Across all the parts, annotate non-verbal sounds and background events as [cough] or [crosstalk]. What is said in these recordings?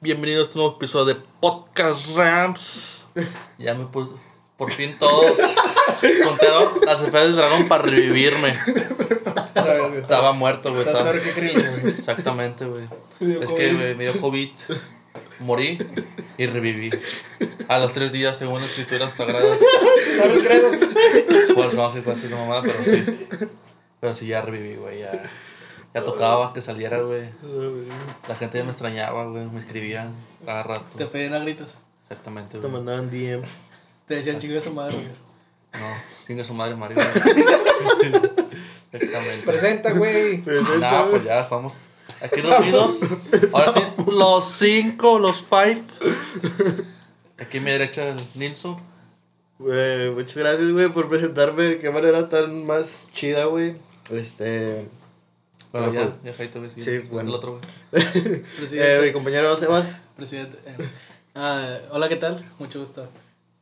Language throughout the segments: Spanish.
Bienvenidos a este nuevo episodio de Podcast Ramps. Ya me puse. Por fin todos contaron las esferas del dragón para revivirme. Estaba muerto, güey. Estás estaba- peor que Krillin, güey. Exactamente, güey. Es COVID. que güey, me dio COVID. Morí y reviví. A los tres días, según las escrituras sagradas. ¿Sabes credo? Pues no sé cuál es la mamada, pero sí. Pero sí, ya reviví, güey. Ya, ya tocaba que saliera, güey. La gente ya me extrañaba, güey. Me escribían cada rato. Te pedían a gritos. Exactamente, Te güey. mandaban DM. Te decían chingo de su madre, güey. No, chinga su madre, Mario. [laughs] Exactamente. Presenta, güey. Nah, pues ya estamos aquí reunidos. Ahora sí, los cinco, los five. Aquí a mi derecha, el Nilsson. Güey, muchas gracias, güey, por presentarme qué manera tan más chida, güey. Este. Bueno, Pero ya, pues- ya Jaito, güey. Sí, bueno. el otro, güey. [laughs] Eh, mi compañero Sebas. Presidente. eh, ah, hola, ¿qué tal? Mucho gusto.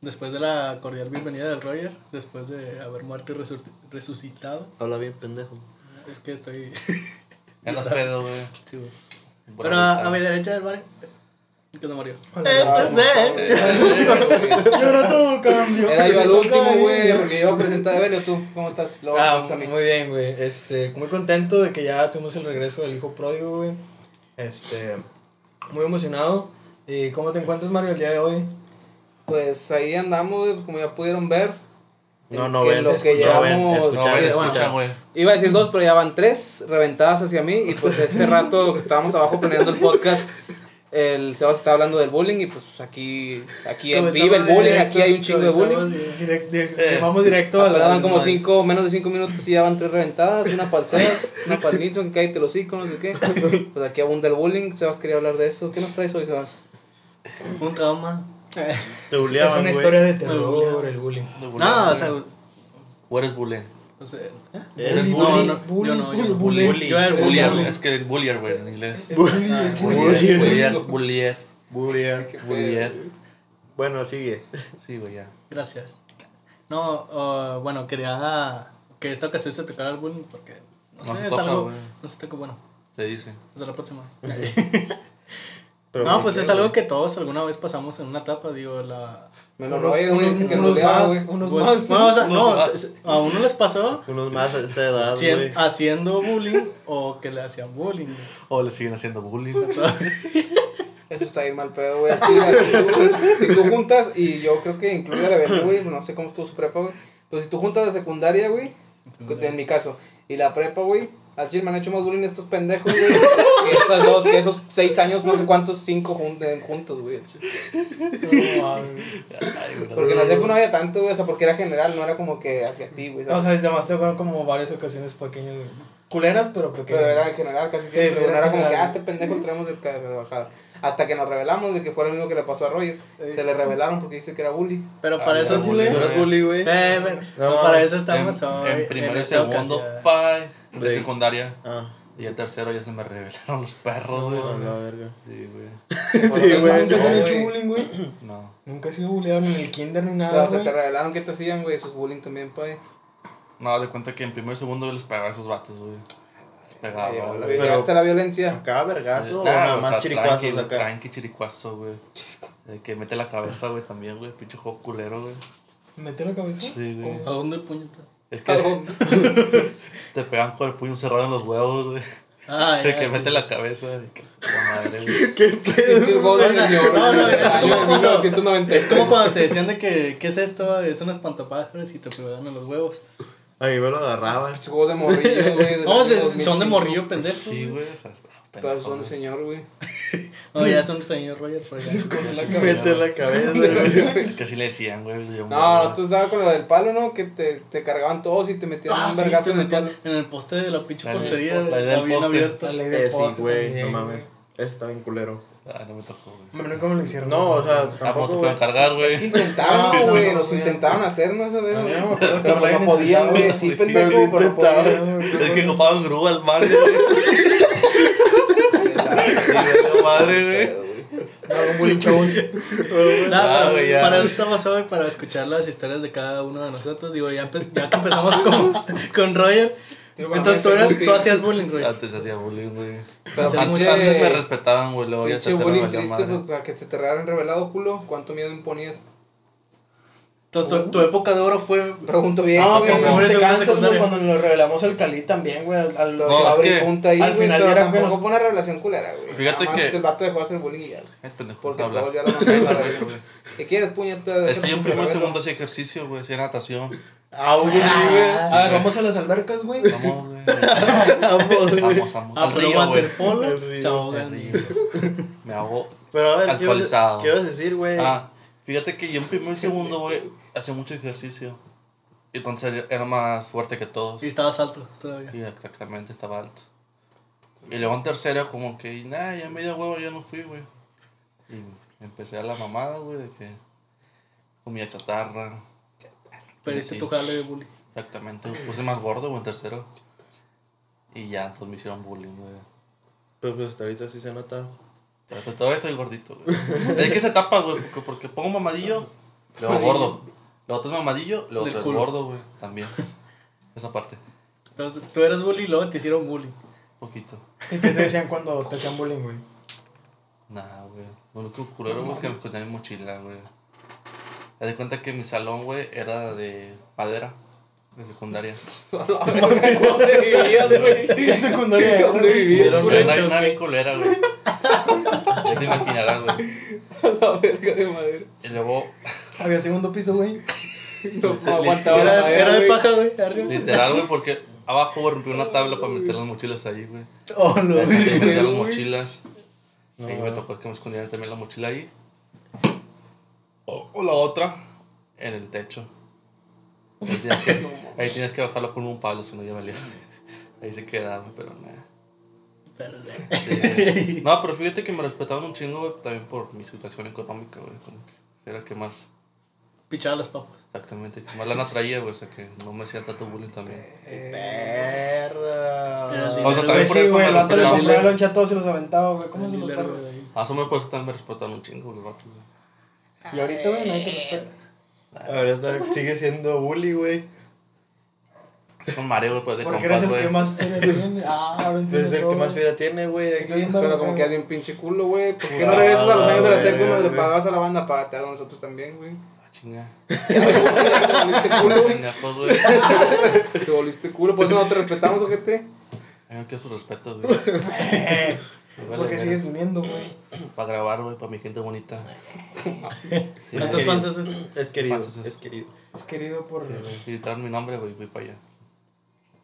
Después de la cordial bienvenida del Roger, después de haber muerto y resu- resucitado, Habla bien, pendejo. es que estoy. Ya nos pedo, güey. sí, güey. Pero a mi derecha del bar. ¿Qué te Mario? Eh, yo ahora [laughs] todo cambio. Era yo al último, güey, porque yo presenté a Belio, tú, ¿cómo estás? Luego Ah, a mí. muy bien, güey. Este, muy contento de que ya tuvimos el regreso del hijo pródigo, güey. Este, muy emocionado. ¿Y cómo te encuentras, Mario, el día de hoy? Pues ahí andamos, güey, pues como ya pudieron ver. No, no que ven, lo que no ven, llevamos- No, güey, bueno. Iba a decir dos, pero ya van tres reventadas hacia mí. Y pues este rato que estábamos abajo planeando el podcast, el Sebas estaba hablando del bullying. Y pues aquí, aquí vive el bullying, directo, aquí hay un chingo de bullying. direct- Vamos directo a la. Tardaban como cinco, menos de cinco minutos y ya van tres reventadas, una Sebas, una Nilsson, que cállate los hocico, no sé qué. Pues aquí abunda el bullying, Sebas quería hablar de eso. ¿Qué nos traes hoy, Sebas? Un trauma. Te Es buleaban, una historia de terror, bulleaban. el bullying. No, o sea. ¿O eres bullying? O sea ¿eh? Eres No, bully. no, bully, yo no, yo no. bully, bully. Yo era el Bullier, bully. es que el bullier, güey, en inglés. Es es bullying. Bullier. Bullier, bullier, Bullier. bullier. Bueno, sigue. Sí, güey, ya. Gracias. No, uh, bueno, quería que esta ocasión se tocara el bullying porque no, No sé, se es toca, algo. güey. No se toca, bueno, Se dice. hasta la próxima. [laughs] Pero no, ¿por pues es algo güey? que todos alguna vez pasamos en una etapa, digo, la. Menos Unos, más, güey. unos más. [laughs] bueno, o sea, no, más. a uno les pasó Unos más a esta edad, güey. haciendo bullying o que le hacían bullying. güey. O le siguen haciendo bullying. Eso está bien mal pedo, güey. Si tú, juntas, y yo creo que incluye a Rebelde, güey, no sé cómo estuvo su prepa, güey. Pero si tú juntas la secundaria, güey, en mi caso, y la prepa, güey, al chile me han hecho más bullying estos pendejos, güey, que esas dos, que esos seis años, no sé cuántos, cinco jun- eh, juntos, güey. al chile. No. Porque en la secu no había tanto, güey, o sea, porque era general, no era como que hacia ti, güey. O ¿sabes? sea, además te fueron como varias ocasiones pequeñas, güey. Culeras, pero pequeñas. Pero era en general, casi Sí, siempre. sí, era no era como que, ah, este pendejo traemos del cabeza de bajada. Hasta que nos revelamos de que fue lo mismo que le pasó a Roger. Se le revelaron porque dice que era bully. Pero Ah, para eso, era ¿Tú bullying, eres bully, güey? Eh, No, no, para eso En, estamos hoy. en primero y segundo, ocasión. De De- secundaria. Ah, Y en tercero ya se me revelaron los perros, güey. a la verga. Sí, güey. Sí, ¿Nunca güey. te han No, hecho bullying, güey? No. Nunca he sido bulleado ni en el kinder ni O nada, sea, se güey. te revelaron que te hacían, güey, eso es bullying también, pues. No, de cuenta que en primero y segundo yo les pegaba a esos vatos, güey. Les pegaba, güey. Llegaste a la violencia. Acá, vergazo, o Nah, nada o más sea, chiricuazos tranqui, acá. Tranqui, chiricuazo, güey. El que mete la cabeza, güey, también, güey. Pinche juego culero, güey. ¿Mete la cabeza? Sí, güey. ¿A dónde puñetas? Es que [laughs] te pegan con el puño cerrado en los huevos, güey. Ah, ya, que sí. mete la cabeza, que madre, güey. [laughs] De señor. no, no, güey, es como cuando- 1990. Es como cuando te decían de que, ¿qué es esto? Es un espantapájaros y te pegaban en los huevos. A mí me lo agarraban. Juegos de morrillo, güey. No, año se- 2005. son de morrillo pendejo. Sí, güey. O sea, Pero son güey. señor, güey. [laughs] No, ya son señor Roger Freya. [laughs] Mete la cabeza, güey. Es que así le decían, güey. No, güey. tú estabas con lo del palo, ¿no? Que te, te cargaban todos y te metían Ah, un sí, vergazo en el palo. en el poste de la pinche La portería. la del bien poste. abierto. La ley Eh, del sí, poste güey, también, no mames. Ese está bien culero. Ah, no me tocó, güey. Hombre, nunca me lo hicieron. No, o sea, ¿cómo te tampoco, pueden güey. cargar, Es que güey? intentaron, [laughs] No, güey. no, nos no, intentaron mí no acuerdo que Pero no podían, güey. Sí, pendejo, pero no podían. Es que copaban grúa al mar, güey. Güey, madre, güey. No, bullying shows. No, Ah, güey, ya. para eso estamos hoy, para escuchar las historias de cada uno de nosotros. Digo, ya, empe- ya que empezamos [laughs] con, con Roger, Entonces tú, eras, tú hacías bullying, güey. Antes hacía bullying, güey. Pero Antes, antes me respetaban, güey. Luego ya te bullying triste, pues, para que se te regaran revelado, culo. ¿Cuánto miedo imponías? Entonces tu, tu época de oro fue. Pregunto bien, No, güey. y te cansas, güey, cuando nos revelamos al Cali también, güey. Al, al- Lo No, que es abre que punta ahí, al güey, final pero era tampoco fue una relación culera, güey. Fíjate Nada más que- El vato dejó de hacer bullying y ya. Es pendejo. Porque habla. todos ya lo mandaron a la. [laughs] ¿Qué quieres, puñeta? Es que yo en primero y segundo hacía ejercicio, güey. Hacía natación. Ah, güey, güey. A ver, vamos a las albercas, güey. Vamos, güey. Vamos, güey. Vamos, vamos. Ah, Al pero güey. waterpolo El se ahogan. Güey. Me hago. Pero a ver, ¿qué ibas, Alcoholizado. ¿qué ibas a decir, güey? Ah, fíjate que yo en primero y segundo, güey, hacía mucho ejercicio. Y entonces era más fuerte que todos. Y estabas alto todavía. Y exactamente, estaba alto. Y luego en tercero, como que, nada, ya media huevo ya no fui, güey. Y empecé a la mamada, güey, de que comía chatarra. Pero hice Sí. tu jale de bullying. Exactamente, me puse más gordo, güey, en tercero. Y ya, entonces me hicieron bullying, güey. Pero pues hasta ahorita sí se nota. Todavía- Todavía estoy gordito, güey. Es que se tapa, güey, porque, porque pongo mamadillo, luego gordo. Luego otro es mamadillo, luego otro es gordo, güey, también. Esa parte, Entonces tú eras bully y luego te hicieron bullying. poquito. ¿Y qué te decían cuando te hacían bullying, güey? Nah, güey. Lo único culero, güey, es que me escondía mi mochila, güey. Me di cuenta que mi salón, güey, era de madera, de secundaria. ¿Dónde vivías, güey? ¿Qué secundaria? ¿Dónde vivías, Era una bien culera, güey. Ya te imaginarás, güey. [laughs] La verga de madera. Y luego, Había segundo piso, güey. No, no aguantaba Era, madera, era de güey. paja, güey. Arriba. literal, güey, porque abajo güey, rompí una tabla para meter las mochilas ahí, güey. Oh, lo Ahí metía vi. las güey. mochilas. No. Y me tocó que me escondieran también la mochila ahí. O, o la otra, en el techo. [laughs] Ahí tienes que, ahí tienes que bajarlo con un palo, si no ya valía. Ahí se quedaba, pero nada. Pero, Sí. [laughs] No, pero fíjate que me respetaban un chingo, güey, también por mi situación económica, güey. Como que era que más, Pichaba las papas. exactamente, que más lana traía, güey. O sea, que no me hacían tanto bullying también. Perra. Era el O sea, también por eso güey, me vato le el lonche a todos y los aventaba, güey. ¿Cómo se los perros? A eso me por eso también me respetaban un chingo, güey, el vato, güey. Y ahorita, güey, nadie te respeta. Ahorita sigue siendo bully, güey. Con mareo, güey, pues de Porque [laughs] eres el que güey. más feria tiene. Ah, ahora Pues entiendo es el todo. que más fiera tiene, güey. aquí. Pero como que hace un pinche culo, güey. ¿Por qué no regresas a los años de la güey, secu donde le güey. pagabas a la banda? Págate a nosotros también, güey. Ah, chinga. Te volviste [laughs] culo, güey. Pendejos, güey. [laughs] Te volviste culo. Por eso no te respetamos, ojete. Ay, no quiero su respeto, güey. Porque sigues viniendo, güey. Para grabar, güey, para mi gente bonita. ¿Cuántos fans haces? Es querido, ¿Cuántos es? es querido. Es querido por. Sí, güey. Mi nombre, güey, voy para allá.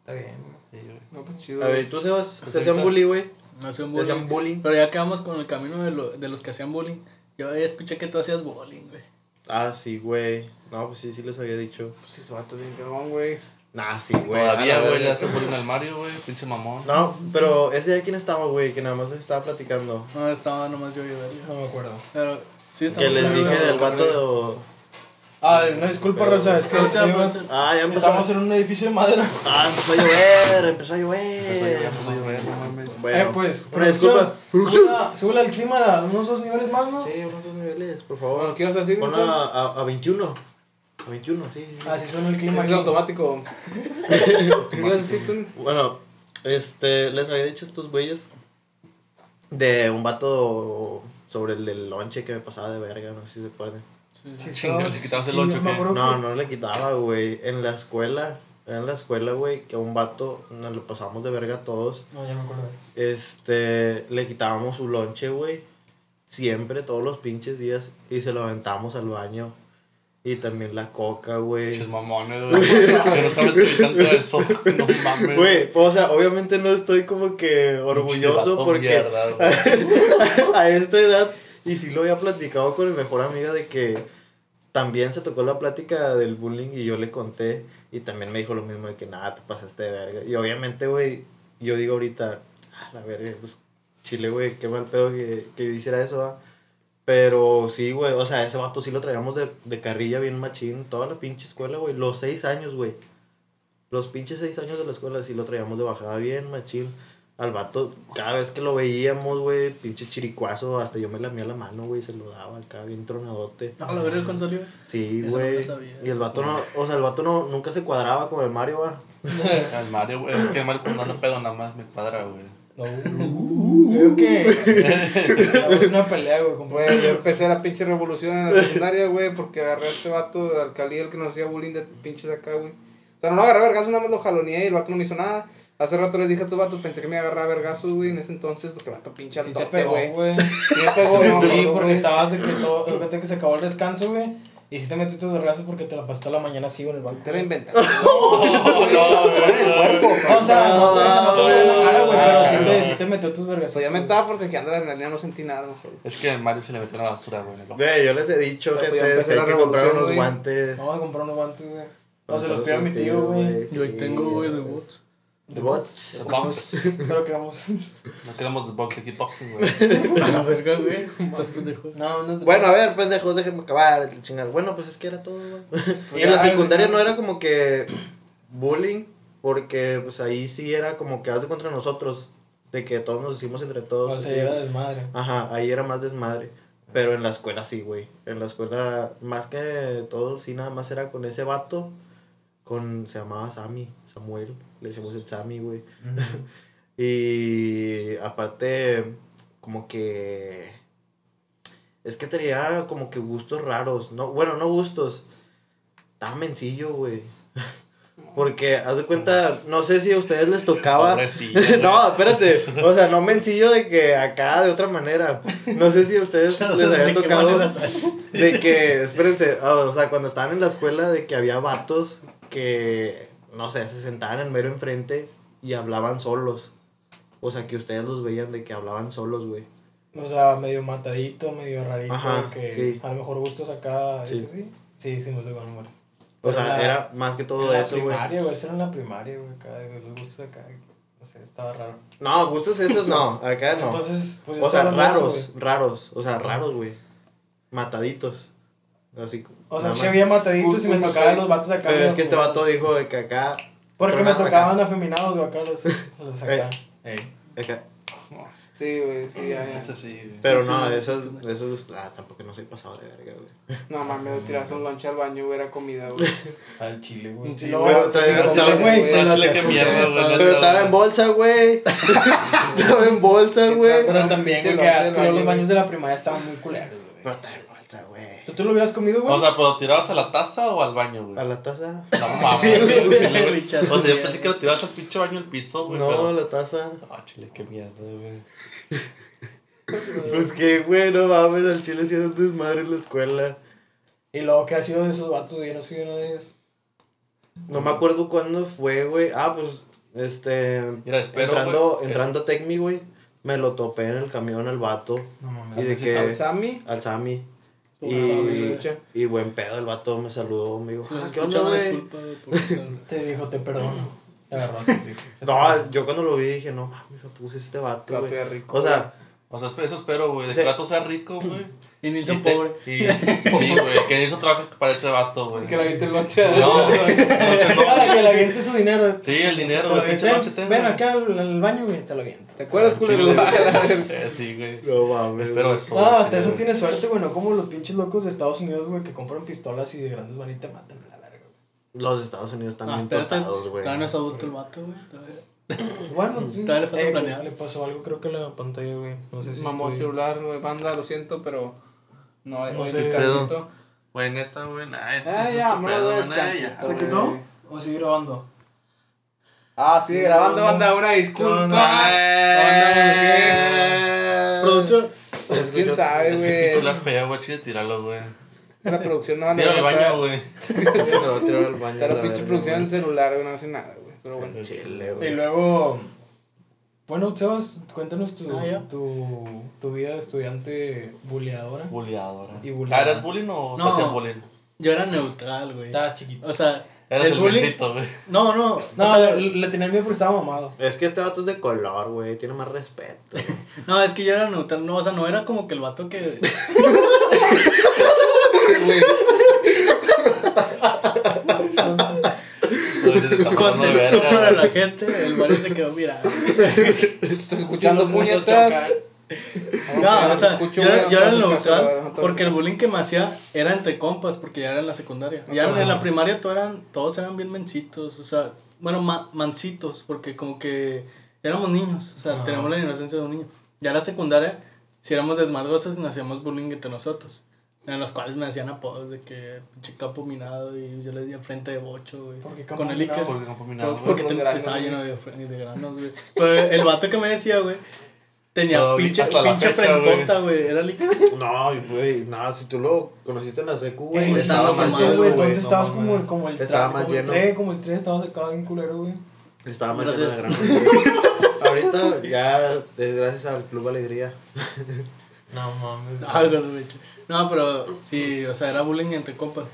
Está bien, güey. Sí, güey. No, pues chido. A ver, ¿tú, Sebas? Pues ¿Te hacían ahorita- bully, güey? No hacían ¿Te hacían bullying. bullying? Pero ya quedamos con el camino de, lo, de los que hacían bullying. Yo escuché que tú hacías bullying, güey. Ah, sí, güey. No, pues sí, sí les había dicho. Pues ese vato bien cagón, güey. Nah, sí, güey. Todavía, a la güey, le hacen bullying al Mario, güey, pinche mamón. No, pero ese de quién estaba, güey, que nada más les estaba platicando. No, estaba nomás yo y Darío. No me acuerdo. Pero sí Que estamos les dije de- del vato. Ah, no, disculpa, Raza, es que sí, ahorita. Ah, ya empezó. estamos en un edificio de madera. Ah, empezó a llover, empezó a llover. Empezó a llover, empezó a llover, no mames. Bueno, eh, pues, una disculpa. Súbela, al clima a unos dos niveles más, ¿no? Sí, unos dos niveles, por Bueno, favor. ¿qué ibas a decir? Pon a, a, a 21. A 21, sí. sí. Así suena el clima Es aquí. automático. [laughs] ¿Qué ibas a decir tú? Nelson? Bueno, este, les había dicho estos güeyes de un vato sobre el del lonche que me pasaba de verga, no sé si se acuerdan. Sí, Chinga, estaba- ¿le quitabas el sí, lonche o me qué? acuerdo No, que- no le quitaba, güey. En la escuela, era en la escuela, güey, que a un vato nos lo pasamos de verga a todos. No, ya me acuerdo. Este, le quitábamos su lonche, güey. Siempre, todos los pinches días. Y se lo aventábamos al baño. Y también la coca, güey. Pinches mamones, güey. Me tuve [laughs] tanto eso. No mames. Güey, pues, o sea, obviamente no estoy como que orgulloso porque mierda, [laughs] güey. a esta edad, y sí lo había platicado con mi mejor amiga de que también se tocó la plática del bullying y yo le conté y también me dijo lo mismo de que nada, te pasaste de verga. Y obviamente, güey, yo digo ahorita, ah, la verga, pues chile, güey, qué mal pedo que, que yo hiciera eso, ¿va? Pero sí, güey, o sea, ese vato sí lo traíamos de, de carrilla bien machín, toda la pinche escuela, güey, los seis años, güey. Los pinches seis años de la escuela sí lo traíamos de bajada bien machín. Al vato, cada vez que lo veíamos, güey, pinche chiricuazo, hasta yo me lamía la mano, güey, se lo daba acá bien tronadote. No, la verga con salió. Sí, no güey. y el vato no, o sea, el vato no, nunca se cuadraba con el Mario, va. [laughs] El Mario, güey. Es que el Mario cuando anda pedo nada más me cuadra, güey. No, creo que es [laughs] una pelea, güey. yo empecé la pinche revolución en la secundaria, güey, porque agarré a este vato de alcaldía, el que nos hacía bullying de pinches acá, güey. O sea, no lo agarré a vergazos, nada más lo jaloneé y el vato no me hizo nada. Hace rato les dije a estos vatos, pensé que me iba a agarrar a vergazos, güey, en ese entonces, porque vato pinche Sí te pegó, güey. güey. Sí me pegó, no, Sí, no, porque estabas de que todo, de repente que se acabó el descanso, güey. Y sí te metí tus vergazos porque te la pasaste a la mañana así en el banco. Te lo güey. inventé. O sea, no te esa no te en la cara, güey, pero sí te, sí te metió tus vergazos. Pues ya me estaba forcejeando la adrenalina, no sentí nada, mejor. Es que Mario se le metió una basura, güey. yo les he dicho, pues, gente, hay la que comprar unos güey. guantes. Vamos a comprar unos guantes, güey. No, se los pido a mi tío, güey. Yo ahí tengo, güey, de bots. De bots. Box. Pero. No queremos de box de kickboxing, güey. [laughs] A la verga, güey. [laughs] Estás pendejo. No, no es Bueno, a ver, pendejos, déjenme acabar. el chingado. Bueno, pues es que era todo, güey. [laughs] Y en la secundaria no era como que [clears throat] bullying, porque pues ahí sí era como que hace contra nosotros. De que todos nos hicimos entre todos. O sea, así. era desmadre. Ajá, ahí era más desmadre. Pero en la escuela sí, güey. En la escuela, más que todo, sí, nada más era con ese vato. Con, se llamaba Sammy, Samuel. Le decimos el Sammy, güey. [laughs] Y aparte, como que. Es que tenía como que gustos raros. No, bueno, no gustos. Estaba mencillo, güey. [laughs] Porque, haz de cuenta, no sé si a ustedes les tocaba. [laughs] No, espérate. O sea, no mencillo de que acá de otra manera. No sé si a ustedes les había ¿De qué tocado. De que, espérense, o sea, cuando estaban en la escuela, de que había vatos que, no sé, se sentaban en mero enfrente y hablaban solos. O sea, que ustedes los veían de que hablaban solos, güey. O sea, medio matadito, medio rarito, Ajá, de que sí. a lo mejor gustos acá, Sí. ¿eso sí? Sí, sí, no sé cuándo mueres. O sea, la- era más que todo en eso, güey. primaria, güey, eso era en la primaria, güey, acá, los gustos acá, no sé, estaba raro. No, gustos esos no, acá no. Entonces, pues o sea, raros, raros, o sea, raros, güey. Mataditos. Así. O sea, más. había mataditos y me tocaban los vatos acá. Pero es que este vato dijo de que acá. Porque me tocaban acá. afeminados, güey, acá los, los acá. Ey. acá. Sí, güey, sí, ya, ya. Ese sí, güey. Pero Sí, no, sí, esos, sí. esos, ah, tampoco no soy pasado de verga, güey. No mames, tiras un lonche al baño, güey, era comida, güey. [laughs] Al chile, güey. Se lo Chile, güey. Pero [laughs] estaba en bolsa, güey. estaba en bolsa, güey. Pero también, güey, que asco, los baños de la primaria estaban muy culeros, güey. ¿Tú te lo hubieras comido, güey? O sea, pero tirabas a la taza o al baño, güey. A la taza. No [laughs] mames, O sea, yo pensé que lo tirabas al pinche baño al piso, güey. No, pero... la taza. Ah, chile, qué mierda, güey. [laughs] Pues que, güey, no mames, al chile era un desmadre en la escuela. Y luego, ¿qué ha sido de esos vatos, güey? Yo no soy uno de ellos. No me acuerdo cuándo fue, güey. Ah, pues, este. Mira, espero, entrando, güey, entrando a Tecmi, güey. Me lo topé en el camión al vato. No mames. Y de Al que. Sammy, Al Sammy. Y, y buen pedo, el vato me saludó, me dijo, ah, ¿qué onda, güey? [laughs] Te dijo, te perdono. [laughs] Te agarró así, dijo. No, yo cuando lo vi dije, no mames, me puse este vato, rico, O sea, O sea, eso espero, güey. De Sí. que el vato sea rico, güey. [clears throat] Y te- pobre. y- Sí, güey. Que Nilsson trabaja para ese vato, güey. que le aviente el lonche. No, güey. [laughs] Ah, que le aviente su dinero. Sí, el dinero, güey. Ven acá al, al baño, güey, te lo aviento. ¿Te acuerdas, culero? [laughs] Eh, sí, güey. no mames. Espero eso. No, hasta eso tiene suerte, güey, no como los pinches locos de Estados Unidos, güey, que compran pistolas y de grandes van y te matan a la verga, güey. Los Estados Unidos están No, bien espérate. tostados, güey. No es adulto el vato, güey. [coughs] Bueno, sí. Todavía le falta Eh, planear. Le pasó algo, creo que la pantalla, güey. No sé si. Mamó el celular, güey, banda, lo siento, pero no hay No sé. descansito. Güey, neta, güey. Nah, eso Ah, no ya, es me pedo, güey, ya. ¿Se güey. quitó? ¿O sigue grabando? Ah, sí, grabando, banda, una disculpa. No, Producción. Pues quién sabe, Es que pinche la güey. fea, güey. Chile, tíralo, güey. La producción no va a Tíralo al baño, güey. [laughs] Me va a tirar al baño. Está la pinche producción en güey. celular, güey, no hace nada, güey. Pero bueno. Chile, Y güey. luego. Bueno, Sebas, cuéntanos tu, Ah, ya. tu, tu vida de estudiante buleadora. Buleadora. Y. Ah, ¿eres bullying o No. te hacían bullying? Yo era neutral, güey. Estabas chiquito. O sea, Eras el, el bullying. güey. No, no. No, o sea, le, le tenía miedo porque estaba mamado. Es que este vato es de color, güey. Tiene más respeto. [laughs] no, es que yo era neutral. No, o sea, no era como que el vato que. [laughs] [laughs] Contexto [laughs] para la gente. El Mario se quedó mirando. estoy escuchando puñetas. No, o sea, escucho, yo, era- yo te hace porque el bullying que me hacía era entre compas porque ya era en la secundaria. Ya en la primaria todos eran, todos eran bien mencitos, o sea, bueno, ma- mancitos, porque como que éramos niños, o sea, Ajá. tenemos la inocencia de un niño. Ya en la secundaria, si éramos desmadrosos, nos hacíamos bullying entre nosotros. En los cuales me hacían apodos de que pinche campo minado y yo les di frente de bocho, güey. ¿Por qué campo Con el minado? Iker. Porque campo minado, Por- güey. Porque Por ten- granos, estaba lleno de, de granos, güey. Pero el vato que me decía, güey, tenía Todavía- pinche, pinche fecha, frentota, güey. Era el Iker. No, güey, no, si tú lo conociste en la secu, güey, estaba estaba mal, más lleno, güey. Entonces estabas no como, mames. como el Estaba más como el lleno. 3, como el 3, estabas acá bien culero, güey. Estaba más lleno de granos. güey. [laughs] Ahorita ya, es gracias al Club Alegría. No mames. Algo de hecho. No, pero sí, o sea, era bullying entre compas.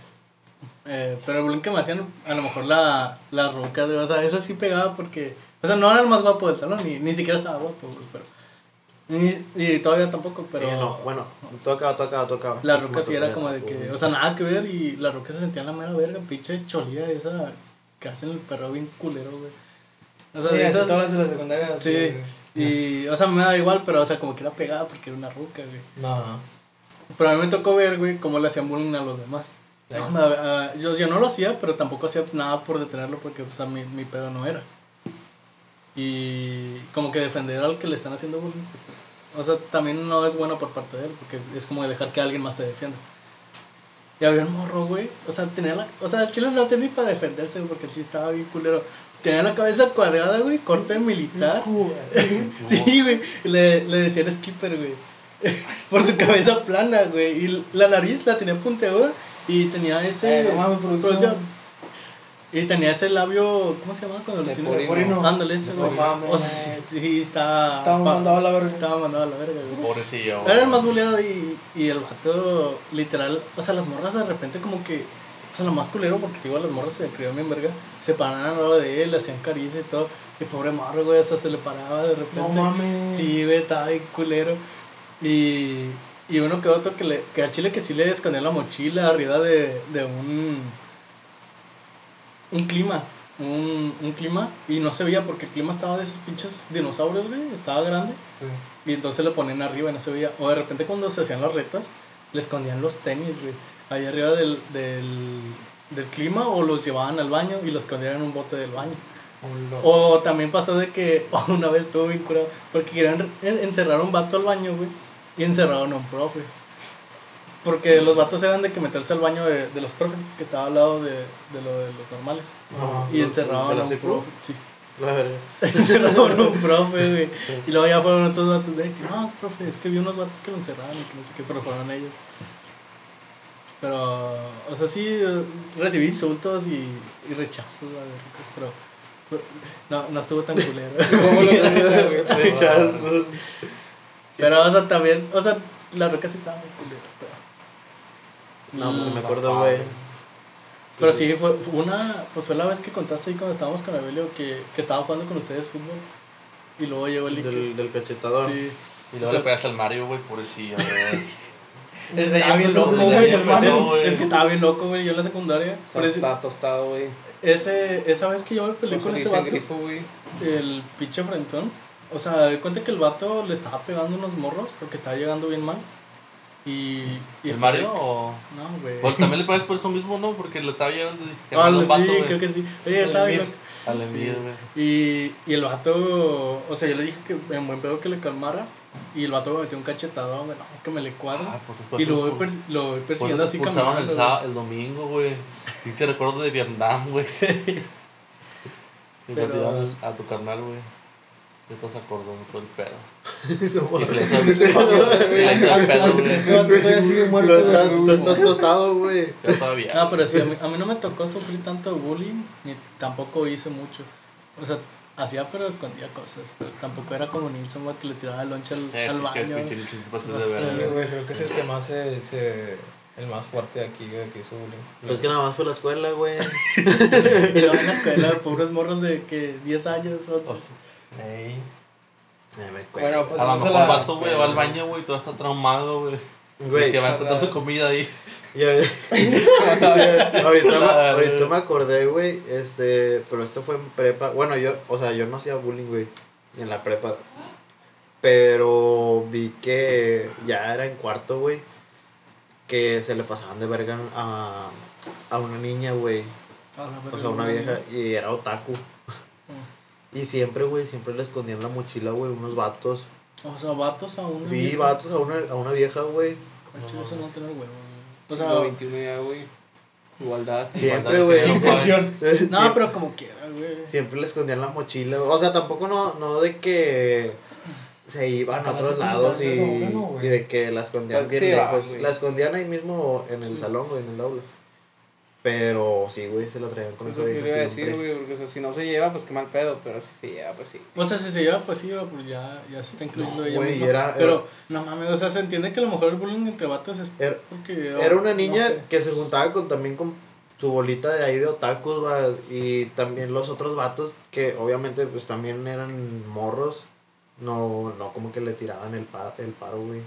Eh, pero el bullying que me hacían, a lo mejor la, las rucas, güey, o sea, eso sí pegaba porque, o sea, no era el más guapo del salón, ni, ni siquiera estaba guapo, güey, pero, ni, y todavía tampoco, pero Eh, no, bueno, acá, tú acá. la ruca sí era como de que, o sea, nada que ver y la ruca se sentía en la mera verga, pinche cholía esa que hacen el perro bien culero, güey. O sea, Sí, esas, todas las de la secundaria. Sí. y, o sea, me da igual, pero, o sea, como que era pegada porque era una ruca, güey. No. Pero a mí me tocó ver, güey, cómo le hacían bullying a los demás. No, ah, yo, yo no lo hacía, pero tampoco hacía nada por detenerlo porque, o sea, mi, mi pedo no era. Y como que defender al que le están haciendo bullying, pues, o sea, también no es bueno por parte de él, porque es como dejar que alguien más te defienda. Y había un morro, güey, o sea, tenía la, o sea, el chile no tenía ni para defenderse, güey, porque el chile estaba bien culero. Tenía la cabeza cuadrada, güey, corte militar. [laughs] Sí, güey. Le, le decían skipper, güey. [laughs] Por su cabeza plana, güey. Y la nariz la tenía punteada. Y tenía ese. Eh, no mames, producción. Y tenía ese labio. ¿Cómo se llama? Cuando le tiene. Ándale, ese, No güey. mames. O sea, sí, sí, está. Estaba mandado a la verga. Estaba mandado a la verga, güey. Pobrecillo. Era el más buleado y, y el vato, literal, o sea, las morras de repente como que, o sea, lo más culero, porque igual las morras se creían bien verga, se paraban al lado de él, le hacían caricias y todo, y pobre morro, güey, o sea, se le paraba de repente. No mames. Sí, güey, estaba bien culero. Y, y uno que otro que, le, que al chile que sí le escondía la mochila arriba de, de un, un clima. Un, un clima y no se veía porque el clima estaba de esos pinches dinosaurios, güey, estaba grande. Sí. Y entonces le ponían arriba y no se veía. O de repente cuando se hacían las retas, le escondían los tenis, güey. Ahí arriba del, del, del clima o los llevaban al baño y los escondían en un bote del baño. Lo- O también pasó de que [laughs] una vez estuvo bien curado porque querían en- encerrar a un vato al baño, güey. Y encerraron a un profe. Porque los vatos eran de que meterse al baño de, de los profes que estaba al lado de, de lo de los normales. Ajá. Y encerraban ¿De la a un profe. Sí. [laughs] Encerraron a un profe, güey. Y luego ya fueron otros vatos de que, no, profe, es que vi unos vatos que lo encerraron y que no sé qué, pero fueron ellos. Pero, o sea, sí, eh, recibí insultos y, y rechazos, la verdad, pero, pero no, no estuvo tan [laughs] culero. [laughs] Rechazo. Pero, o sea, también, o sea, la roca sí estaba muy culera, pero... No, pues Mm, me acuerdo, güey. Pero sí, fue, fue una, pues fue la vez que contaste ahí cuando estábamos con Abelio que, que estaba jugando con ustedes fútbol. Y luego llegó el. Del, del cachetador. Sí. Y luego O sea- le pegaste al Mario, güey, pobrecillo, güey. [laughs] Estaba bien empezó loco, con güey. el Es, que estaba bien loco, güey. Yo en la secundaria. O sea, está tostado, güey. ese, esa vez que yo me peleé Con ese vato, grifo, el pinche frentón. O sea, de cuenta que el vato le estaba pegando unos morros porque estaba llegando bien mal. Y. y ¿El Mario o...? No, güey. Bueno, también le pegas por eso mismo, ¿no? Porque le estaba llegando Ah, vato, sí, güey. creo que sí. Oye, estaba bien Sí. Y, y el vato, o sea, yo le dije que en buen pedo que le calmara. Y el vato me metió un cachetadón, güey, no, que me le cuadro. Ah, pues y lo voy, lo voy pues persiguiendo así caminando. el, sábado, el domingo, güey. Pinche recuerdo de Vietnam, güey. [laughs] Y Pero- a tu carnal, güey. Ya estás acordando todo el pedo. [laughs] No, Y se [laughs] todavía sigue Tú muerto, estás, güey. tú estás tostado, güey. Ya todavía. No, pero sí, a mí, a mí no me tocó sufrir tanto bullying, ni tampoco hice mucho. O sea, hacía pero escondía cosas, pero tampoco era como Nilsson, güey, que le tiraba el lonche al, Eh, al sí, es que baño. Sí, de güey. creo que es el que más se, se- el más fuerte de aquí, güey, que hizo bullying. Pues que nada más fue la escuela, güey. [laughs] Y luego en la escuela, pobres morros de que 10 años, 11. Ey. Eh, me Bueno, pues A lo mejor el vato, güey, va al baño, güey, todo está traumado, güey. Güey, Que va a encontrar su comida ahí. Y ahorita, [laughs] ahorita, me, La- ahorita me acordé, güey, este, pero esto fue en prepa. Bueno, yo, o sea, yo no hacía bullying, güey, en la prepa. Pero vi que ya era en cuarto, güey, que se le pasaban de verga a, a una niña, güey, o sea, una vieja, y era otaku. Y siempre, güey, siempre le escondían la mochila, güey, unos vatos. O sea, vatos a una. Sí, vieja. vatos a una, a una vieja, güey. Chile eso no tener huevo. güey. O sea, XXI ya, güey. Igualdad. Siempre, güey. [laughs] no, Siempre- pero como quiera, güey. Siempre le escondían la mochila. O sea, tampoco no, no de que se iban a otros lados y, y de que la escondían Pues bien lejos. la escondían ahí mismo en el Sí. salón, güey, en el aula. Pero sí, güey, se la traían con Es esa lo que vieja iba a decir, güey, porque o sea, si no se lleva, pues qué mal pedo, pero si se lleva, pues sí. O sea, si se lleva, pues sí, pues ya, ya se está incluyendo No, ella misma. era- pero, no mames, o sea, se entiende que a lo mejor el bullying entre vatos es Era, porque... era una no niña sé. que se juntaba con también con su bolita de ahí de otakus, va, y también los otros vatos que obviamente pues también eran morros. No, no como que le tiraban el, pa- el paro, güey.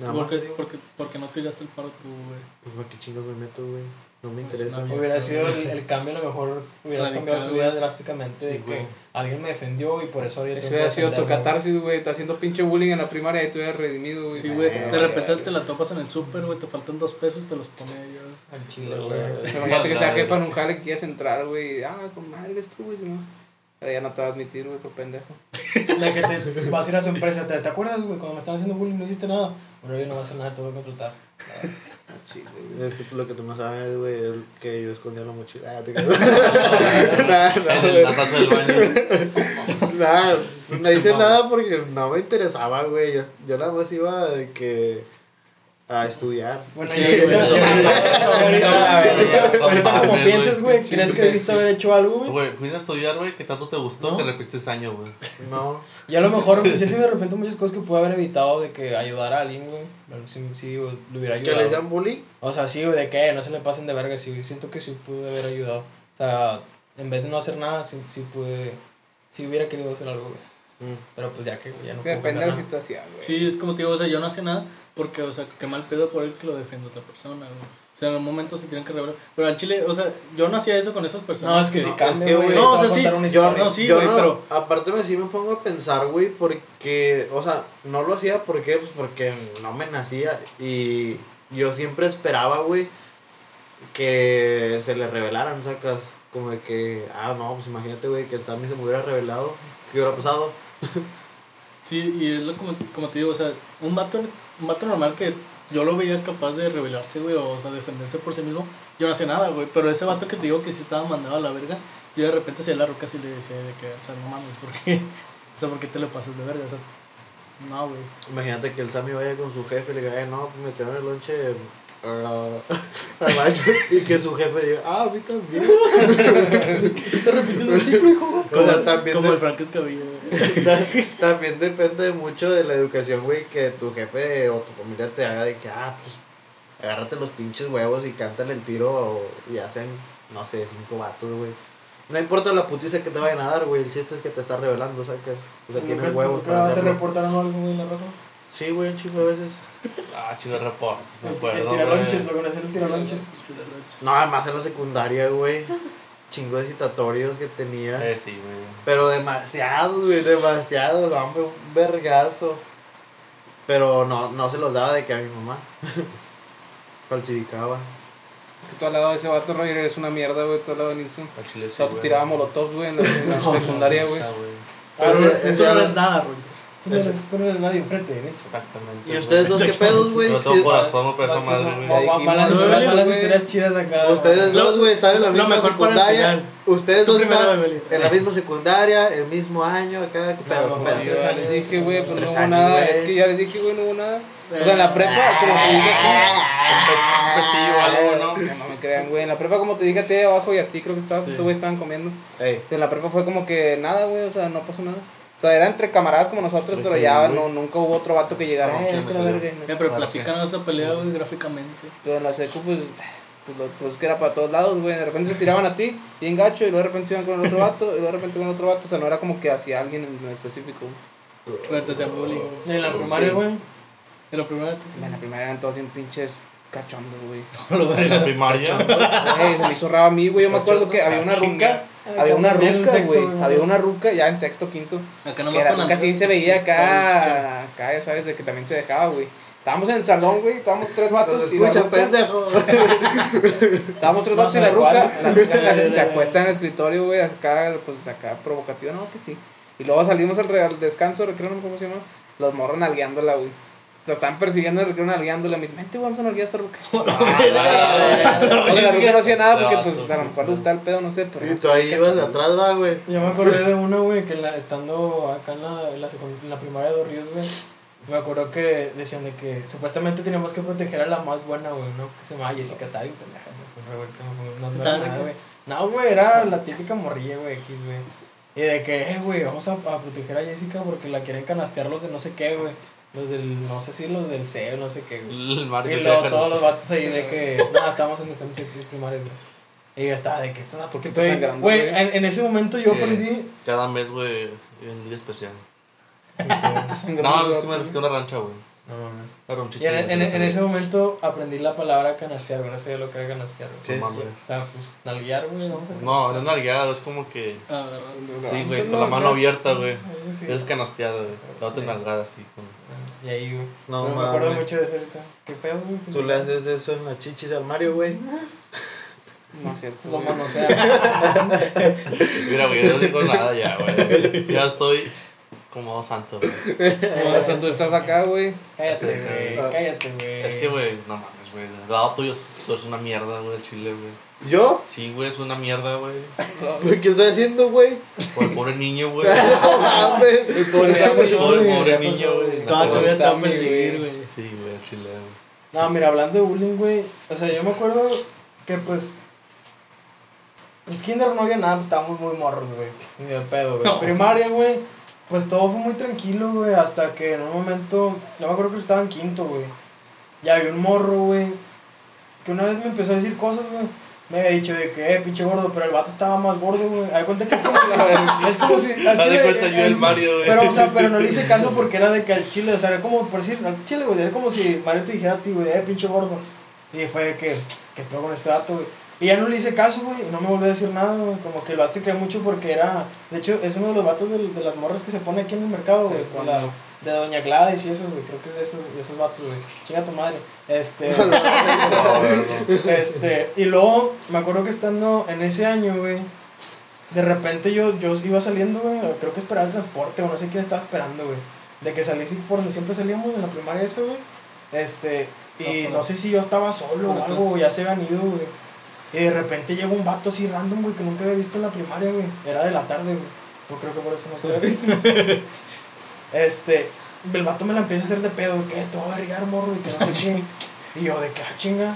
Nada ¿Por qué, digo, por, qué, por qué no tiraste el paro tú, güey? Pues ¿para qué chingados me meto, güey? No me Pues, interesa. Hubiera sido el, el cambio, a lo mejor hubieras Radical, cambiado su vida güey. drásticamente de Sí, que güey. alguien me defendió y por eso había Eso hubiera sido tu catarsis, güey. Está haciendo pinche bullying en la primaria y tú hubieras redimido, güey. Sí, güey, de repente te la topas en el súper, güey, te faltan dos pesos, te los pone ella. Al chile, No, güey. güey. Imagínate que sea jefa en un jale que quieras entrar, güey. Ah, con madre eres tú, güey. Pero ya no te va a admitir, güey, por pendejo. [laughs] De que te vas a ir a su empresa. ¿Te, ¿te acuerdas, güey? Cuando me estaban haciendo bullying no hiciste nada. Bueno, yo no voy a hacer nada, te voy a contratar. [laughs] Ah, chile, güey. Es que lo que tú no sabes, güey, es que yo escondía la mochila. Ah, te [laughs] creas. Nah, En no, el- la taza del baño. güey. Nah, no hice nada porque no me interesaba, güey. Yo, yo nada más iba de que a estudiar. Bueno, Sí, y ahorita, güey, sí. ahorita, como piensas, güey. ¿crees que debiste haber hecho algo, güey? Güey, fuiste a estudiar, güey, que tanto te gustó que repites año, güey. No. Y a lo mejor, yo sí me arrepiento muchas cosas que pude haber evitado de que ayudar a alguien, güey. Bueno, sí, sí, digo, le hubiera Que le ayudado. hacían bullying. O sea, sí, güey, de que no se le pasen de verga, sí, siento que sí pude haber ayudado. O sea, en vez de no hacer nada, sí, sí pude, sí hubiera querido hacer algo, güey. Mm. Pero pues ya que ya no puedo Depende de la nada. situación, güey. Sí, es como te digo, o sea, yo no hacía nada porque, o sea, qué mal pedo por él que lo defiende otra persona, güey. O sea, en un momento se tienen que revelar. Pero al chile, o sea, yo no hacía eso con esas personas. No, es que sí No, cambia, es que, güey. no, o a sea, sí, Yo, no, sí, yo güey, no- pero- Aparte me, sí me pongo a pensar, güey, porque, o sea, no lo hacía porque, pues porque no me nacía y yo siempre esperaba, güey, que se le revelaran, sacas, como de que, ah, no, pues imagínate, güey, que el Sammy se me hubiera revelado, ¿qué hubiera pasado? Sí, y es lo como, como te digo, o sea, un vato, un vato normal que yo lo veía capaz de rebelarse, güey, o, sea, defenderse por sí mismo, yo no hacía nada, güey, pero ese vato que te digo que sí estaba mandado a la verga, yo de repente hacía la roca así le decía de que, o sea, no mames, ¿por qué? [laughs] O sea, ¿por qué te le pasas de verga? O sea, no, güey. Imagínate que el Sammy vaya con su jefe y le diga, eh, no, me tiraron el lonche a- al baño y que su jefe diga, ah, a mí también. [laughs] Estás repitiendo el ciclo, hijo. O sea, también como de- el Frank Escamilla. [laughs] También depende mucho de la educación, güey, que tu jefe o tu familia te haga de que, ah, pues, agárrate los pinches huevos y cántale el tiro o- y hacen, no sé, cinco vatos, güey. No importa la putiza que te vayan a dar, güey, el chiste es que te estás revelando, ¿sabes? O sea, tienes huevos para ¿Te reportaron algo, güey, la razón? Sí, güey, un chingo de veces. Ah, chido reportes, me acuerdo. el tiralonches, lo conocen el tiralonches. No, además en la secundaria, güey. Chingo de citatorios que tenía. Eh, sí, güey. Pero demasiados, güey, demasiados, hombre, un vergazo. Pero no, no se los daba de que a mi mamá. [laughs] Falsificaba. Que tú al lado de ese vato, Roger, eres una mierda, güey. Tú al lado de Nixon. Al chile O sí, sea, tú güey. tirabas molotov, güey, en la, en la [laughs] secundaria, güey. Pero Pero ese- tú ese- no eres nada, güey. Tú no eres, tú no eres nadie enfrente de. Exactamente. ¿Y ustedes dos qué pedos, güey? No Sí, tengo corazón, no pesa madre, güey. Malas historias, chidas acá. Ustedes dos, güey, están en la misma secundaria. Ustedes Tú dos están en la misma secundaria, el mismo año, acá. ¿qué pedo? Les dije, güey, pues no hubo nada. Es que ya les dije, güey, no hubo nada. O sea, en la prepa, como te dije Un besillo o algo, ¿no? No, me crean, güey. En la prepa, como te dije a ti abajo y a ti, creo que estabas, estos güey estaban comiendo. En la prepa fue como que nada, güey, o sea, no pasó nada. O sea, era entre camaradas como nosotros, Sí, pero ya no, nunca hubo otro vato que llegara. No, eh, verga, Eh, ¿no? pero Claro platícanos esa pelea, güey, gráficamente. Pero en la secu, pues, pues, lo, pues que era para todos lados, güey. De repente te tiraban a ti, bien gacho, y luego de repente se iban con el otro vato, y luego de repente con el otro vato. O sea, no era como que hacia alguien en en específico. güey. Pero te hacían bullying. En la primaria, güey. En la primera te En la primera eran todos bien pinches cachondos, güey. [laughs] En la primaria. Güey, se me hizo raro a mí, güey. Yo me acuerdo que había una ruca. Había una ruca, güey. Había una ruca ya en sexto, quinto. Acá Que nomás la con Andrés, se veía acá, acá, ya sabes, de que también se dejaba, güey. Estábamos en el salón, güey, estábamos tres vatos y la escucha, ruca- pendejo. [laughs] Estábamos tres vatos y la ruca, cuál. la ruca se, [laughs] se acuesta en el escritorio, güey, acá, pues acá provocativa, no, que sí. Y luego salimos al, descanso, recreo, no cómo se llama, los morros nalgueándola, güey. Lo están persiguiendo en el recreo nalguándola, me dice, vente, güey, vamos a nalguear a esta ruca. [laughs] Oye, la ruca no hacía nada porque, pues, a lo mejor le gustaba el pedo, no sé, pero... Y tú ahí ibas de atrás, va, güey. Yo me acordé de una, güey, que la, estando acá en la, en, la secund- en la primaria de Dos Ríos, güey, me acuerdo que decían de que supuestamente teníamos que proteger a la más buena, güey, ¿no? Que se llama Jessica Tavi, pendeja, no, güey, no, no, no, ¿Estaba era nada, güey. No, güey, era la típica morrilla, güey, X, güey. Y de que, eh, güey, vamos a, a proteger a Jessica porque la quieren canastear los de no sé qué, güey. Los del, no sé si los del C no sé qué, güey. El Mario Y luego todos en- los vatos ahí de que, no, estábamos en defensa primaria, güey. Y yo estaba de que estos vatos que estoy. sangrando, Güey, en, en ese momento yo que aprendí. Cada mes, güey, en día especial. No, es que me a una rancha, güey. No mames. Y ranchita. en, en, de en ese momento aprendí la palabra canastear, güey. No sabía lo que era canastear, güey. ¿Qué No es? mames. O sea, pues, nalguear, güey. Vamos a No, no es nalgueada, es como que. Agarrar. Sí, güey, No, con la no, mano no. abierta, güey. Sí. Es canasteada, güey. La otra Sí. nalgada, así. Como... Y ahí, güey. No, Pero me acuerdo mucho de eso ahorita. ¿Qué pedo, güey? Tú le haces eso en las chichis al Mario, güey. No es cierto, Lo manosea. [laughs] Mira, güey, yo no digo nada ya, güey. Ya estoy como santo, güey. O sea, tú estás acá, güey. cállate, güey. Cállate, güey. Es que, güey, no mames, güey. El lado tuyo eres una mierda, güey, el chile, güey. ¿Yo? Sí, güey, es una mierda, [laughs] güey. ¿Qué estoy haciendo, güey? Por el pobre niño, güey. [laughs] No mames. Pobre niño, güey. Todavía te voy a perseguir, güey. Sí, güey, el chile, güey. No, mira, hablando de bullying, güey. O sea, yo me acuerdo que, pues. Pues kinder no había nada, estábamos muy morros, güey. Ni de pedo, güey. No, Primaria, güey. Pues todo fue muy tranquilo, güey. Hasta que en un momento. No me acuerdo que estaba en quinto, güey. Ya había un morro, güey. Que una vez me empezó a decir cosas, güey. Me había dicho de que, eh, pinche gordo, pero el vato estaba más gordo, güey. Hay cuenta que es como [laughs] si. es como si. al de chile, cuenta yo el Mario, güey. Pero, o sea, pero no le hice caso [laughs] porque era de que al chile, o sea, era como por decir, al chile, güey. Era como si Mario te dijera a ti, güey, eh, pinche gordo. Y fue de que, ¿qué pedo con este vato, güey? Y ya no le hice caso, güey, y no me volvió a decir nada, güey. Como que el vato se creía mucho porque era. De hecho, es uno de los vatos del- de, las morras que se pone aquí en el mercado, güey. Con la. De Doña Gladys y eso, güey. Creo que es de esos, de esos vatos, güey. Chinga tu madre. Este. [laughs] No, no. Este, y luego me acuerdo que estando en ese año, güey, de repente yo, yo iba saliendo, güey, creo que esperaba el transporte o no sé quién estaba esperando, güey. De que salí sí, por donde siempre salíamos en la primaria eso, güey. Este, y Ajá. no sé si yo estaba solo o algo, güey, ya se habían ido, güey. Y de repente llegó un vato así random, güey, que nunca había visto en la primaria, güey. Era de la tarde, güey. Yo creo que por eso no Sí. te había visto. [laughs] Este, el vato me la empieza a hacer de pedo, que te voy a vergar, morro, y que no sé qué. Y yo, de que, ah, chinga.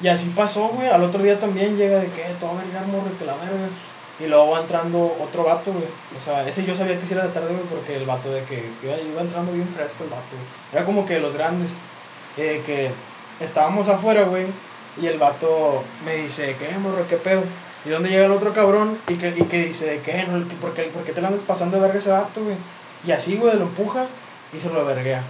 Y así pasó, güey. Al otro día también llega de que te voy a vergar, morro, y que la verga. Y luego va entrando otro vato, güey. O sea, ese yo sabía que sí era de tarde, güey, porque el vato de que iba, iba entrando bien fresco el vato, güey. Era como que de los grandes. De que estábamos afuera, güey. Y el vato me dice, ¿qué, morro, qué pedo? Y donde llega el otro cabrón y que, y que dice, ¿de qué? No, ¿por, qué, ¿Por qué te la andas pasando de verga ese vato, güey? Y así, güey, lo empuja y se lo verguea.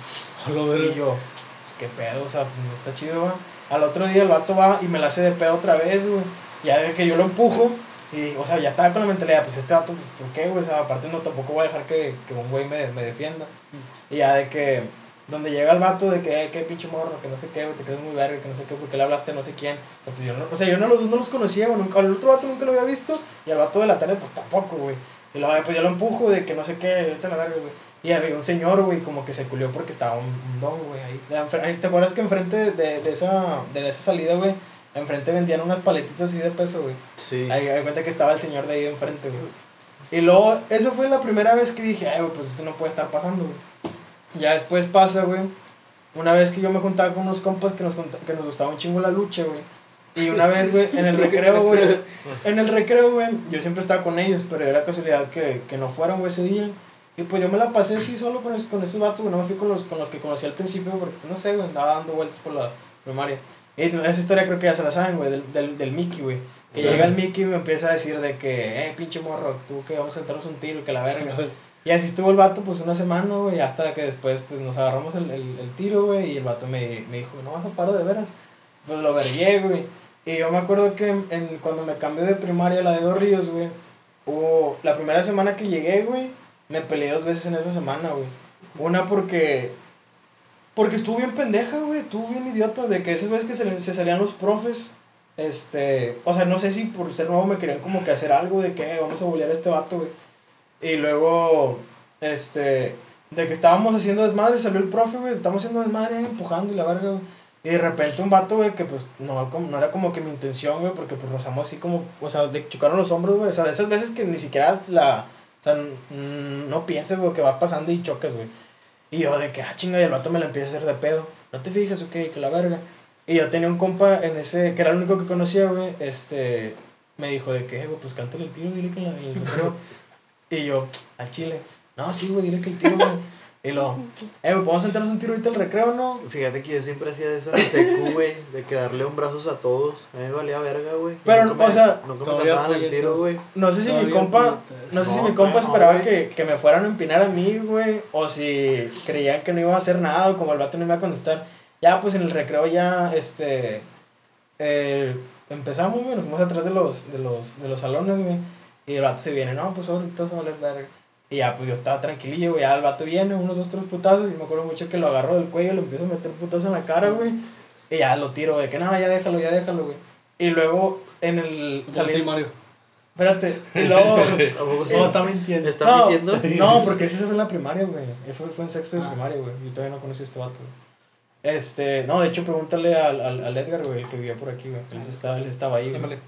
Y yo, pues qué pedo, o sea, pues no está chido, güey. Al otro día el vato va y me la hace de pedo otra vez, güey. Ya de que yo lo empujo y, o sea, ya estaba con la mentalidad, pues este vato, pues, ¿por qué, güey? O sea, aparte no tampoco voy a dejar que, que un güey me, me defienda. Y ya de que, donde llega el vato de que, eh, qué pinche morro, que no sé qué, güey, te crees muy verga, que no sé qué, porque le hablaste a no sé quién. O sea, pues yo no, o sea, yo no los, no los conocía, güey, nunca, al otro vato nunca lo había visto y al vato de la tarde, pues tampoco, güey. Y luego, pues yo lo empujo de que no sé qué, a la verga, güey. Y había un señor, güey, como que se culió porque estaba un, un don, güey, ahí. ¿Te acuerdas que enfrente de, de, esa, de esa salida, güey, enfrente vendían unas paletitas así de peso, güey? Sí. Ahí me cuenta que estaba el señor de ahí enfrente, güey. Y luego, eso fue la primera vez que dije, ay, güey, pues esto no puede estar pasando, güey. Ya después pasa, güey. Una vez que yo me juntaba con unos compas que nos, que nos gustaba un chingo la lucha, güey. Y una vez, güey, en el [laughs] recreo, güey. En el recreo, güey, yo siempre estaba con ellos, pero era casualidad que, que no fueron, güey, ese día. Y pues yo me la pasé así solo con, con estos vatos, güey. No me fui con los, con los que conocí al principio, porque no sé, güey, andaba dando vueltas por la primaria. Y esa historia creo que ya se la saben, güey, del, del, del Mickey, güey. Que llega el Mickey y me empieza a decir de que, eh, pinche morro, tú que vamos a entrarnos un tiro y que la verga. Y así estuvo el vato, pues una semana, güey, hasta que después, pues nos agarramos el, el, el tiro, güey, y el vato me, me dijo, no vas a paro de veras. Pues lo vergué, güey. Y yo me acuerdo que en, cuando me cambié de primaria a la de Dos Ríos, güey, hubo, la primera semana que llegué, güey, me peleé dos veces en esa semana, güey. Una porque, Porque estuvo bien pendeja, güey. Estuvo bien idiota. De que esas veces que se, se salían los profes. Este. O sea, no sé si por ser nuevo me querían como que hacer algo de que "Eh, vamos a bolear a este vato, güey. Y luego. Este. De que estábamos haciendo desmadre, salió el profe, güey. Estamos haciendo desmadre, empujando y la verga, güey. Y de repente un vato, güey, que pues no, como- no era como que mi intención, güey, porque pues rozamos así como, o sea, de chocaron los hombros, güey. O sea, de esas veces que ni siquiera la, o sea, no pienses, güey, que vas pasando y chocas, güey. Y yo de que, ah, chinga, y el vato me la empieza a hacer de pedo. No te fijas, ok, que la verga. Y yo tenía un compa en ese, que era el único que conocía, güey, este, me dijo de que, "Eh, güey, pues cántale el tiro, dile que la, el recreo". [laughs] Y yo, al chile, no, sí, güey, dile que el tiro, güey. Y luego, eh, ¿podemos sentarnos un tiro ahorita al recreo, no? Fíjate que yo siempre hacía eso en el secu, [laughs] güey, de que darle un brazos a todos. A mí me valía verga, güey. Pero, Nunca me- o sea, nunca me cantaban el tiro, güey. No sé si mi compa, no sé si No, mi compa no, esperaba que, que me fueran a empinar a mí, güey, o si creían que no iba a hacer nada, o como el vato no me iba a contestar. Ya, pues en el recreo ya, este, eh, empezamos, güey, nos fuimos atrás de los, de los, de los salones, güey, y el vato se viene, no, pues ahorita se va a valer verga. Y ya, pues yo estaba tranquilillo, güey, ya el vato viene, unos dos, tres putazos, y me acuerdo mucho que lo agarro del cuello, le empiezo a meter putazos en la cara, güey, y ya lo tiro, de que no, ya déjalo, ya déjalo, güey. Y luego en el... Salí- sí, Mario. Espérate, y [laughs] luego... No, está mintiendo. ¿Está no, mintiendo? No, porque ese se fue en la primaria, güey. Fue, fue en sexto de Ah. primaria, güey. Yo todavía no conocí a este vato, güey. Este, no, de hecho, pregúntale al, al, al Edgar, güey, el que vivía por aquí, güey. Él estaba, él estaba ahí, güey.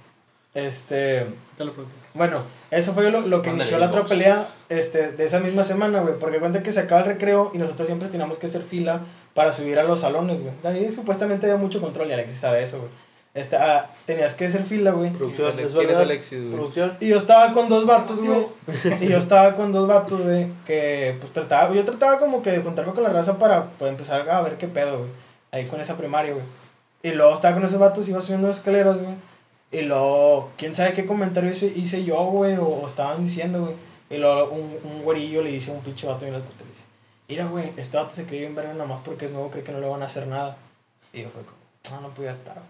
Este, Te lo preguntas. bueno, eso fue lo, lo que inició la otra pelea este, de esa misma semana, güey. Porque cuenta que se acaba el recreo y nosotros siempre teníamos que hacer fila para subir a los salones, güey. De ahí supuestamente había mucho control y Alexis sabe eso, güey. Este, ah, tenías que hacer fila, güey. Producción, ¿Quién ¿es? Alexis, güey? Producción. Y yo estaba con dos vatos, güey. Y yo estaba con dos vatos, güey. Que pues trataba, yo trataba como que de juntarme con la raza para pues, empezar a ver qué pedo, güey. Ahí con esa primaria, güey. Y luego estaba con esos vatos, iba subiendo escaleras, güey. Y luego, quién sabe qué comentario hice, hice yo, güey, o, o estaban diciendo, güey. Y luego un, un güerillo le dice a un pinche vato alto, le dice, mira, güey, este vato se cree bien verga nada más porque es nuevo, cree que no le van a hacer nada. Y yo fue como, ah, no podía estar.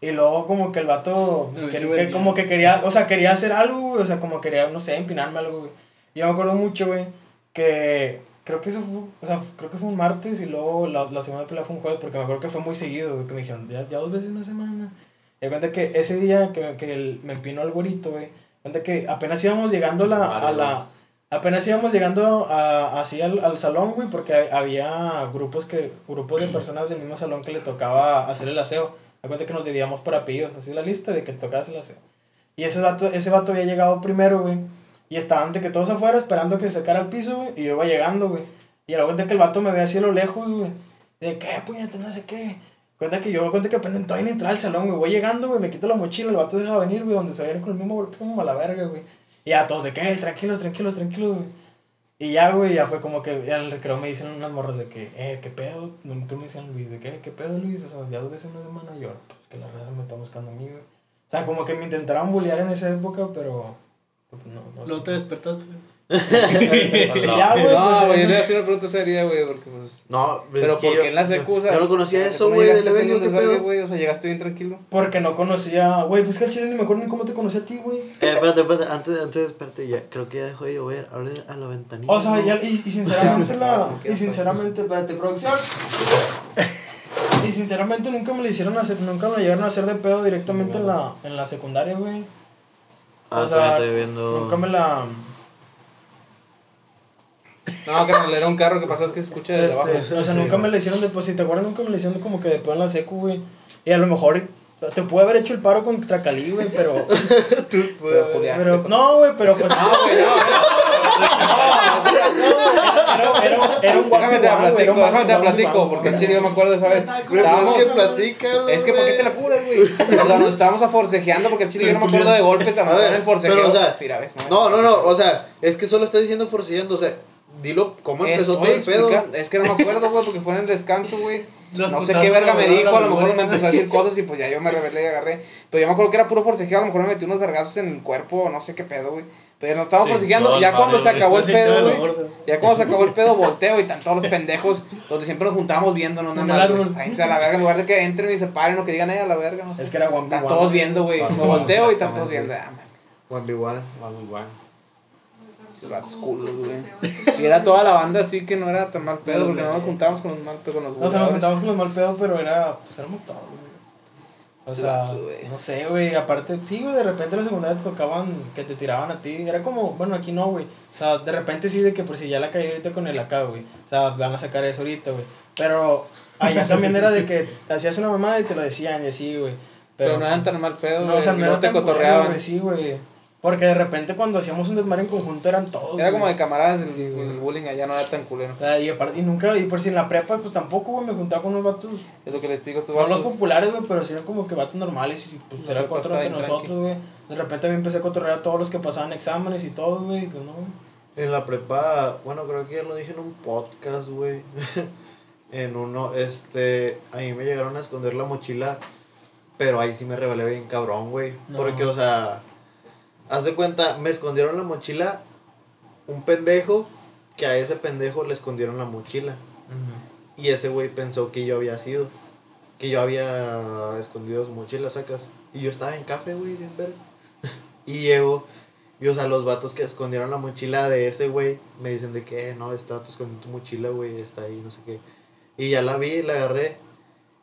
Y luego como que el vato, pues, que- que como que quería, o sea, quería hacer algo, güey, o sea, como quería, no sé, empinarme algo, güey. Y yo me acuerdo mucho, güey, que creo que eso fue, o sea, creo que fue un martes y luego la, la semana de pelea fue un jueves, porque me acuerdo que fue muy seguido, güey, que me dijeron, ya, ya dos veces una semana. Y cuenta que ese día que, me- que el- me empinó el güerito, güey, cuenta que apenas íbamos llegando la, a la, apenas íbamos llegando a, así al, al salón, güey, porque ha- había grupos que, grupos de personas del mismo salón que le tocaba hacer el aseo. Me cuenta que nos debíamos por apellidos, así la lista de que tocaba hacer el aseo. Y ese vato, ese vato había llegado primero, güey. Y estaban de que todos afuera esperando que se sacara al piso, güey. Y yo iba llegando, güey. Y a la cuenta que el vato me ve así a lo lejos, güey. De que, puñete, no sé qué. Cuenta que yo, cuenta que apenas todavía ni entrar al salón, güey. Voy llegando, güey, me quito la mochila, el vato deja venir, güey, donde se viene con el mismo golpe como a la verga, güey. Y ya todos de que, "Eh, tranquilos, tranquilos, tranquilos, güey. Y ya, güey, ya fue como que el recreo me dicen unas morras de que, eh, ¿qué pedo? Nunca me decían Luis, de que, ¿qué pedo, Luis? O sea, ya dos veces en una semana, yo, pues que la raza me está buscando a mí, güey. O sea, como que me intentaron bullear en esa época, pero, pues, no, no. Luego te despertaste. güey. Y [laughs] ya, güey, No, pues, güey, yo le voy a hacer una pregunta seria, güey, porque pues... No, Pero ¿por yo- qué en la secu, o sea, Yo no conocía eso, ¿cómo güey, del evento, ¿qué pedo? güey? O sea, llegaste bien tranquilo. Porque no conocía, güey, pues que al chile ni me acuerdo ni cómo te conocí a ti, güey. Eh, espérate, espérate, antes, antes, espérate, ya, creo que ya dejó de llover, hable a la ventanilla. O sea, ¿no? y, sinceramente la. [laughs] Y sinceramente, espérate, producción. Y sinceramente nunca me le hicieron hacer, nunca me la llegaron a hacer de pedo directamente en la, en la secundaria, güey. Ah, o sea, estoy viendo... Nunca me la. No, que no, era un carro que pasó, es que se escucha desde abajo. Este, o sea, nunca me la hicieron de pues si te acuerdas, nunca me la hicieron como que de pedo en la secu, güey. Y a lo mejor te pude haber hecho el paro contra Cali, güey, pero. [laughs] Pero, Julián, pero te- no, güey, pero pues. No, güey, no, Era, era, era un Déjame te la guapo, güey, era platico, un déjame te platico, porque el guapo. chile yo me acuerdo de esa vez. Estábamos- pues, que platica, Es que, ¿por qué te la curas, güey? Cuando nos estábamos a forcejeando, porque el chile yo no me acuerdo de golpes, a lo A ver, en el forcejeo. pero, o sea, Mira, ves, No, no, no, o sea, es que solo estás diciendo forcillando, o sea, dilo cómo empezó todo el pedo. Es que no me acuerdo, güey, porque fue en el descanso, güey. Los No sé qué verga me dijo, a lo mejor me empezó a decir cosas y pues ya yo me rebelé y agarré. Pero yo me acuerdo que era puro forcejeo, a lo mejor me metí unos vergazos en el cuerpo, no sé qué pedo, güey. Pero no estábamos Sí, forcejeando, no, ya no, cuando no, se acabó el [laughs] pedo, güey. Ya cuando se acabó el pedo, volteo y están todos los pendejos donde siempre nos juntábamos viéndonos nada En el más. Ahí se a la verga, en lugar de que entren y se paren o que digan, eh, a la verga, no sé. Es que era guapo. Están todos viendo, güey. Me volteo y están todos viendo. ah, man. One by one. One by one. Vatos culos, güey. Y era toda la banda así que no era tan mal pedo, porque no nos juntábamos con los mal pedo, con los O sea, nos sentamos con los mal pedo, pero era. Pues éramos todos, güey. O sea, no sé, güey. Aparte, sí, güey, de repente en la secundaria te tocaban que te tiraban a ti. Era como, bueno, aquí no, güey. O sea, de repente sí, de que por si ya la caí ahorita con el acá, güey. O sea, van a sacar eso ahorita, güey. Pero allá también era de que hacías una mamada y te lo decían y así, güey. Pero no eran tan mal pedo, No, güey. o sea, no no te cotorreaban. güey, Sí, güey. Porque de repente cuando hacíamos un desmadre en conjunto eran todos. Era como de camaradas, el, Sí, el bullying allá no era tan culero. Sea, y aparte, y nunca, y por si en la prepa, pues tampoco, güey, me juntaba con unos vatos Es lo que les digo estos no los vatos. populares, güey, pero sí eran como que vatos normales y pues La era cuatro entre nosotros, güey. De repente me empecé a cotorrear a todos los que pasaban exámenes y todo, güey, pues no. En la prepa, bueno, creo que ya lo dije en un podcast, güey. [laughs] en uno, este, a mí me llegaron a esconder la mochila, pero ahí sí me rebelé bien cabrón, güey. No. Porque, o sea, haz de cuenta, me escondieron la mochila un pendejo que a ese pendejo le escondieron la mochila. Y ese güey pensó que yo había sido, que yo había escondido su mochila, sacas. Y yo estaba en café, güey, bien verga. [laughs] y llego, y o sea, los vatos que escondieron la mochila de ese güey me dicen de que, "Eh, no, este vato escondió tu mochila, güey, está ahí, no sé qué. Y ya la vi, la agarré.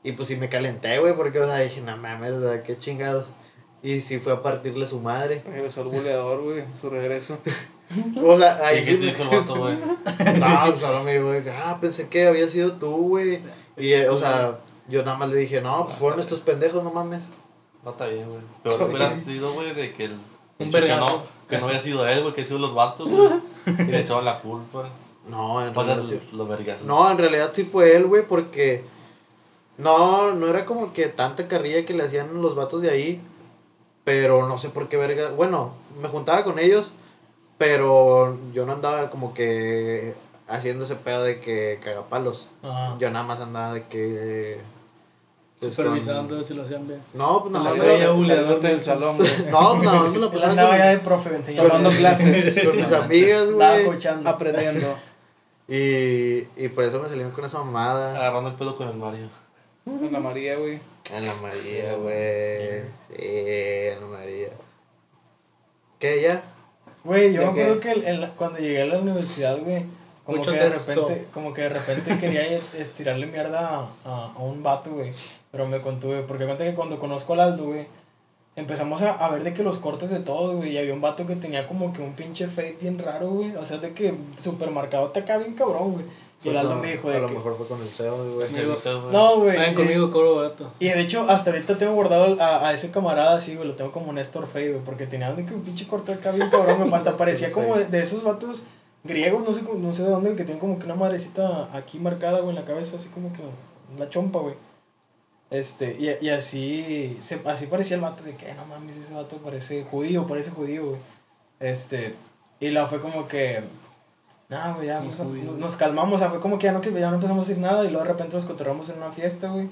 Y pues sí me calenté, güey, porque, o sea, dije, no mames, o sea, qué chingados. Y sí fue a partirle su madre. Regresó el buleador, güey, su regreso. [laughs] O sea, ahí ¿Y qué sí te dijo el vato, güey? [laughs] No, pues solo me dijo, ah, pensé que había sido tú, güey. Y, eh, o sea, yo nada más le dije, no, pues fueron estos pendejos, no mames. No está bien, güey. Pero hubiera sido, güey, de que el. Un que no, que no había sido él, güey, que había sido los vatos, güey. [laughs] Y le echaban la culpa. No, en O sea, realidad, sí- los, no, en realidad sí fue él, güey, porque no, no era como que tanta carrilla que le hacían los vatos de ahí. Pero no sé por qué verga. Bueno, me juntaba con ellos, pero yo no andaba como que haciendo ese pedo de que cagapalos. Ajá. Yo nada más andaba de que. pues, con- Supervisando si lo hacían bien. No, pues nada La más. buleador del salón, güey. No, pues nada más me Él [laughs] pasaba andaba ya con, de profe enseñando. Tomando [laughs] clases. con mis amigas, güey. coachando. Aprendiendo. Y, y por eso me salieron con esa mamada. Agarrando el pedo con el Mario. La María, güey. En la María, güey. Sí, en la María. ¿Qué, ya? Güey, yo ¿De me acuerdo que el- el- cuando llegué a la universidad, güey, como Mucho que de texto. repente, como que de repente quería estirarle mierda a, a, a un vato, güey. Pero me contuve, porque cuenta que cuando conozco al Aldo, güey, empezamos a, a ver de que los cortes de todo, güey, y había un vato que tenía como que un pinche fade bien raro, güey. O sea, de que supermercado te acá bien cabrón, güey. Y Fue el Aldo con- me dijo A de lo que... mejor fue con el CEO, güey. No, güey. Vayan y- conmigo, cobro barato. Y de hecho, hasta ahorita tengo guardado a, a ese camarada así, güey, lo tengo como Néstor Fade, güey, porque tenía que un pinche corte acá bien cabrón, güey, hasta parecía [laughs] como de, de esos vatos griegos, no sé, no sé de dónde, que tienen como que una madrecita aquí marcada, güey, en la cabeza, así como que la chompa, güey. Este, y, y así, se, así parecía el vato, de que, no mames, ese vato parece judío, parece judío, güey. Este, y la fue como que, no, güey, ya, nos, nos- calmamos, o sea, fue como que ya no, que ya no empezamos a decir nada, y luego de repente nos cotorramos en una fiesta, güey.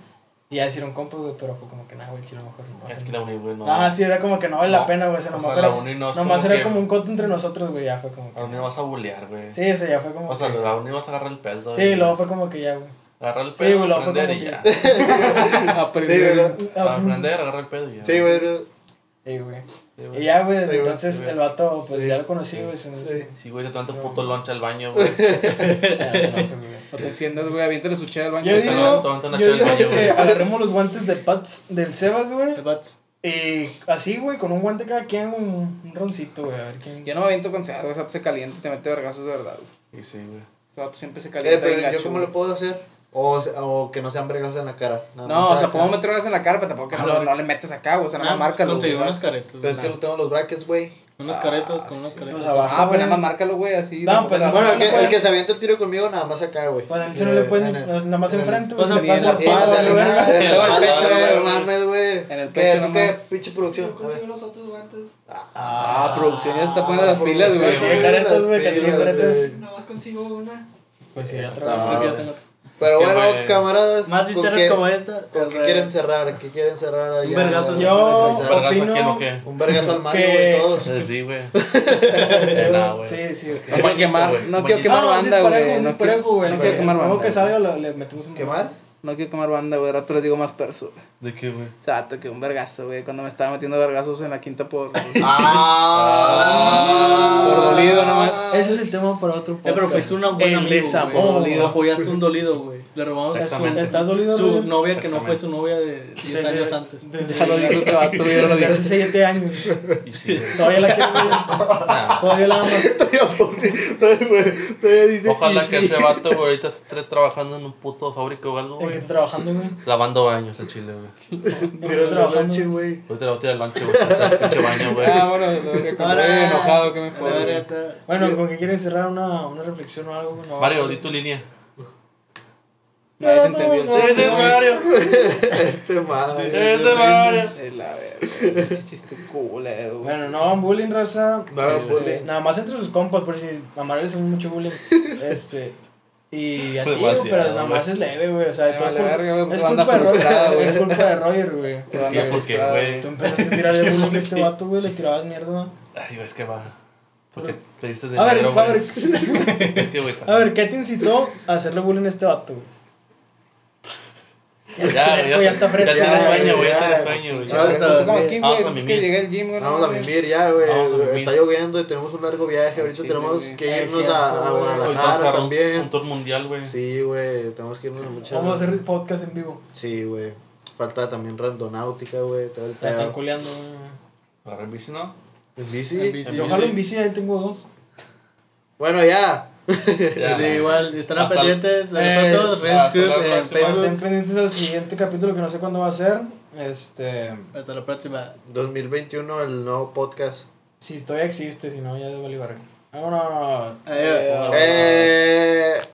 Y ya hicieron compas, güey, pero fue como que, nada, güey, chile, mejor no. Es que la uni, güey, no. Ah, sí, era como que no vale la No, pena, güey. O sea, o nomás, la era, uni no nomás como era que- como un coto entre nosotros, güey. Ya fue como A la uni que. vas a bullear, güey. Sí, ese ya fue como O sea, que. la uni vas a agarrar el pedo. Sí, luego fue como que ya, güey. Agarrar el Sí, pedo, güey, fue aprender y ya. que- [laughs] [laughs] Aprender. Ah, Aprender, agarrar el pedo y ya. Sí, güey. Sí, güey. Güey. Y ya, güey, desde Sí, güey, entonces sí, güey. el vato, pues Sí. ya lo conocí, güey. Sí. Sí, güey, te toman tu No. puto lunch al baño, [laughs] güey. O te enciendas, güey, aviéntale su chela al baño. Yo digo, yo digo baño, que güey. agarremos los guantes de Pats del Sebas, güey. The Bats. Y así, güey, con un guante cada quien, un, un roncito, güey. A ver quién. Yo no me aviento con ese vato se calienta te mete vergazos de verdad, güey. Y sí, güey. Ese vato siempre se Eh, calienta pero y yo gacho, cómo güey. lo puedo hacer. O, o que no sean bregazos en la cara. nada No, más o sea, acá. puedo meter vergas en la cara, pero tampoco que Ah, no, la no le metes acá, güey. O sea, nada Ah, más márcalo. Conseguí güey. unas caretas. Pero es que lo tengo en los brackets, güey. Unas caretas con unas caretas. Pues abajo, Ah, pues güey. nada más márcalo, güey, así. No, pero vas Bueno, el que, el que se avienta el tiro conmigo, nada más acá, güey. Pues a él se no le pueden, nada más enfrente, Pues güey. le pasa la no verga. mames, En el pecho, güey, güey. no mames, güey. En el ¿Qué, pecho qué, pinche producción? Yo consigo los otros guantes. Ah, producción ya se está poniendo las pilas, güey. sí, caretas, güey, caretas. Nada más consigo una. Pues sí, ya Ah, trabajo. Que. Pero Es que, bueno, güey, camaradas. Más ¿con historias qué- como esta. ¿Con qué re- quieren cerrar? ¿Qué quieren cerrar allá? vergazo. Yo- ¿Un vergazo a opino- quién o qué? Un vergazo al Mario, Que- güey, todos. Sí, güey. [laughs] [laughs] Eh, no. Sí, sí, ok. No quiero quemar, no quiero Bonito. quemar No, un banda, güey. un No quiero no quemar Luego banda. que salga lo- le metemos un ¿Quemar? No quiero quemar banda, güey. Rato les digo más perso, güey. ¿De qué, güey? O sea, que un vergazo, güey. Cuando me estaba metiendo vergazos en la quinta por. [laughs] Ah. Por dolido nomás. Ese es el tema para otro Eh, pero podcast. fuiste una buena El amigo, güey. dolido. Apoyaste un dolido, güey. Le robamos a su, ¿Estás dolido, su güey? novia que no fue su novia de 10 Desde- años antes. Desde, Ya lo dijo ese vato, güey. Desde hace 7 años. Y sí, güey. Todavía la quiero. Nah. Todavía la amas. [laughs] Todavía dice Ojalá que ese vato, güey, ahorita esté trabajando en un puto fábrica o algo, ¿En qué güey. Estás trabajando, güey? Lavando baños al chile, güey. [laughs] ¿En estás trabajando? Güey. Ahorita le voy a tirar el lanche, güey. Pinche baño, güey. Ah, bueno, lo que Ahora- estoy enojado, que me La está- Bueno, ¿con qué quieres cerrar una, una reflexión o algo? güey? No, Mario, di tu línea. Ya te entendí el chiste, güey. Mario. Este. Es Mario. De la verga, chiste culero, güey. Bueno, no hagan bullying, raza. No hagan Este, bullying. Nada más entre sus compas, por si a Mario le hacemos mucho bullying. [laughs] Este. Y así, güey, pero nada más es leve, güey. O sea, todo es vale culpa- verga, güey, es culpa de Roger. güey. Es culpa de Roger, güey. Es que, ¿por qué, güey? Tú empezaste a tirarle bullying a este vato, güey. Le tirabas mierda. Ay, güey, es que va. Porque te viste de A ver, a ver, [laughs] Es que, güey. a ver, ¿qué te incitó a hacerle bullying a este vato, güey? Ya, está fresco, ya está fresco. Ya Ya, sueño, güey. Ya ya. tienes sueño, güey. Ya, ya. Vamos a mimir. llegué al gym, Vamos a vivir ya, güey. Está lloviendo y tenemos un largo viaje. Ahorita Sí, tenemos güey. que irnos cierto, a, a Guadalajara también. un tour mundial, güey. Sí, güey. Tenemos que irnos a muchas. Vamos a hacer podcast en vivo. Sí, güey. Falta también randonáutica, güey. Todo el La están pedo. culeando, güey. Agarrar en bici, ¿no? En bici. En bici. Yo jalo en bici, ahí tengo dos. Bueno, ya. [laughs] Ya, Sí, igual, estarán Hasta- pendientes de Eh, nosotros, Group la en próxima. Estén Facebook. pendientes al siguiente capítulo que no sé cuándo va a ser. Este. Hasta la próxima. 2021, el nuevo podcast. Si todavía existe, si no, ya es Bolívar. Vámonos. Adiós. Eh, Eh.